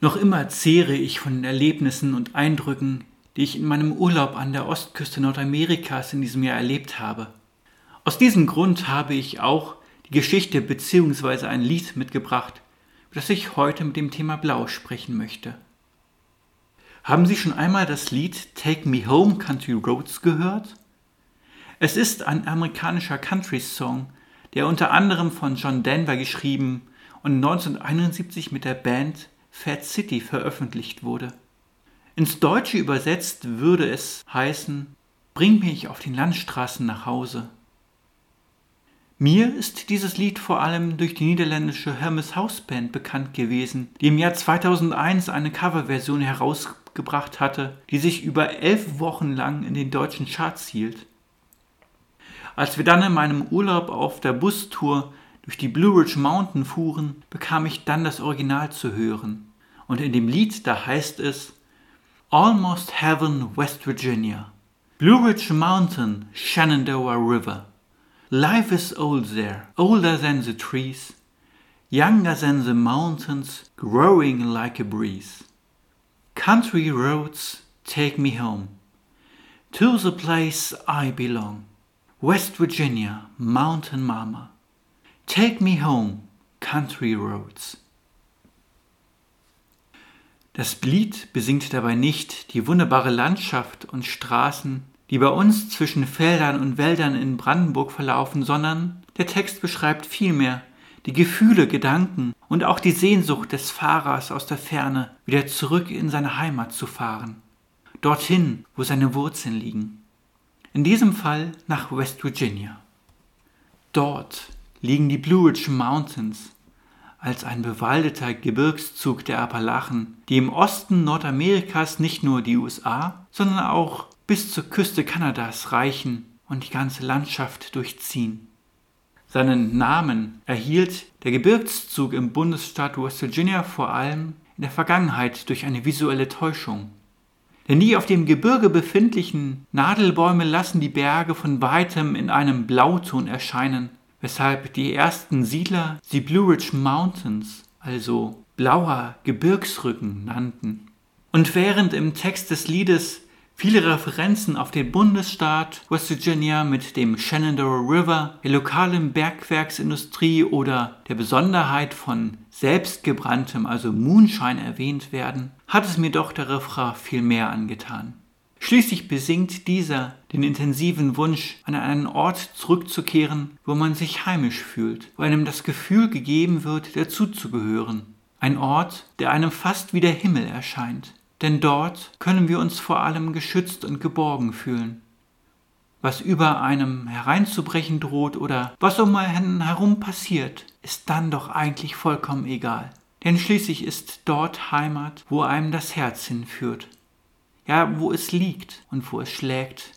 Noch immer zehre ich von den Erlebnissen und Eindrücken, die ich in meinem Urlaub an der Ostküste Nordamerikas in diesem Jahr erlebt habe. Aus diesem Grund habe ich auch die Geschichte bzw. ein Lied mitgebracht, über das ich heute mit dem Thema Blau sprechen möchte. Haben Sie schon einmal das Lied Take Me Home Country Roads gehört? Es ist ein amerikanischer Country-Song, der unter anderem von John Denver geschrieben und 1971 mit der Band Fat City veröffentlicht wurde. Ins Deutsche übersetzt würde es heißen, Bring mich auf den Landstraßen nach Hause. Mir ist dieses Lied vor allem durch die niederländische Hermes House Band bekannt gewesen, die im Jahr 2001 eine Coverversion herausgebracht hatte, die sich über elf Wochen lang in den deutschen Charts hielt. Als wir dann in meinem Urlaub auf der Bustour durch die Blue Ridge Mountain fuhren, bekam ich dann das Original zu hören. Und in dem Lied, da heißt es Almost Heaven, West Virginia. Blue Ridge Mountain, Shenandoah River. Life is old there, older than the trees, younger than the mountains, growing like a breeze. Country roads take me home, to the place I belong. West Virginia, Mountain Mama. Take me home, Country Roads. Das Lied besingt dabei nicht die wunderbare Landschaft und Straßen, die bei uns zwischen Feldern und Wäldern in Brandenburg verlaufen, sondern der Text beschreibt vielmehr die Gefühle, Gedanken und auch die Sehnsucht des Fahrers aus der Ferne, wieder zurück in seine Heimat zu fahren, dorthin, wo seine Wurzeln liegen in diesem Fall nach West Virginia. Dort liegen die Blue Ridge Mountains als ein bewaldeter Gebirgszug der Appalachen, die im Osten Nordamerikas nicht nur die USA, sondern auch bis zur Küste Kanadas reichen und die ganze Landschaft durchziehen. Seinen Namen erhielt der Gebirgszug im Bundesstaat West Virginia vor allem in der Vergangenheit durch eine visuelle Täuschung. Denn die auf dem Gebirge befindlichen Nadelbäume lassen die Berge von weitem in einem Blauton erscheinen, weshalb die ersten Siedler sie Blue Ridge Mountains, also blauer Gebirgsrücken, nannten. Und während im Text des Liedes Viele Referenzen auf den Bundesstaat West Virginia mit dem Shenandoah River, der lokalen Bergwerksindustrie oder der Besonderheit von selbstgebranntem, also Moonshine erwähnt werden, hat es mir doch der Refrain viel mehr angetan. Schließlich besingt dieser den intensiven Wunsch, an einen Ort zurückzukehren, wo man sich heimisch fühlt, wo einem das Gefühl gegeben wird, dazuzugehören. Ein Ort, der einem fast wie der Himmel erscheint, denn dort können wir uns vor allem geschützt und geborgen fühlen. Was über einem hereinzubrechen droht oder was um einen herum passiert, ist dann doch eigentlich vollkommen egal. Denn schließlich ist dort Heimat, wo einem das Herz hinführt. Ja, wo es liegt und wo es schlägt.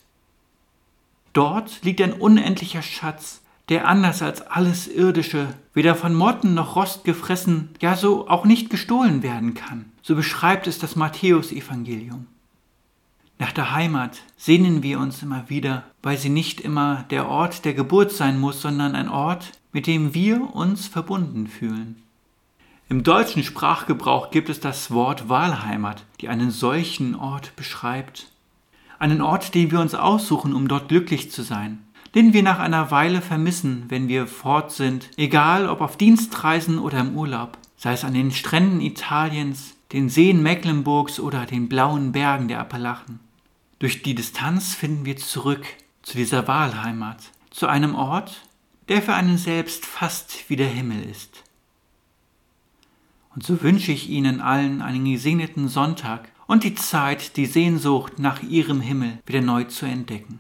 Dort liegt ein unendlicher Schatz, der anders als alles Irdische weder von Motten noch Rost gefressen, ja so auch nicht gestohlen werden kann. So beschreibt es das Matthäusevangelium. Nach der Heimat sehnen wir uns immer wieder, weil sie nicht immer der Ort der Geburt sein muss, sondern ein Ort, mit dem wir uns verbunden fühlen. Im deutschen Sprachgebrauch gibt es das Wort Wahlheimat, die einen solchen Ort beschreibt. Einen Ort, den wir uns aussuchen, um dort glücklich zu sein, den wir nach einer Weile vermissen, wenn wir fort sind, egal ob auf Dienstreisen oder im Urlaub, sei es an den Stränden Italiens, den Seen Mecklenburgs oder den blauen Bergen der Appalachen. Durch die Distanz finden wir zurück zu dieser Wahlheimat, zu einem Ort, der für einen selbst fast wie der Himmel ist. Und so wünsche ich Ihnen allen einen gesegneten Sonntag und die Zeit, die Sehnsucht nach Ihrem Himmel wieder neu zu entdecken.